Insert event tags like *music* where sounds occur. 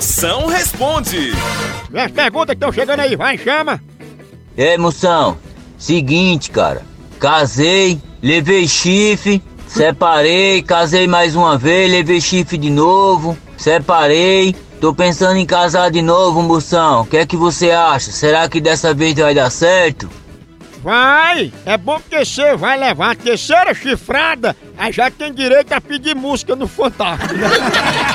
Moção responde. As perguntas que estão chegando aí, vai, chama. Ei, moção, seguinte, cara. Casei, levei chifre, separei, casei mais uma vez, levei chifre de novo, separei. Tô pensando em casar de novo, moção. O que é que você acha? Será que dessa vez vai dar certo? Vai! É bom que você vai levar a terceira chifrada, aí já tem direito a pedir música no Fantástico. *laughs*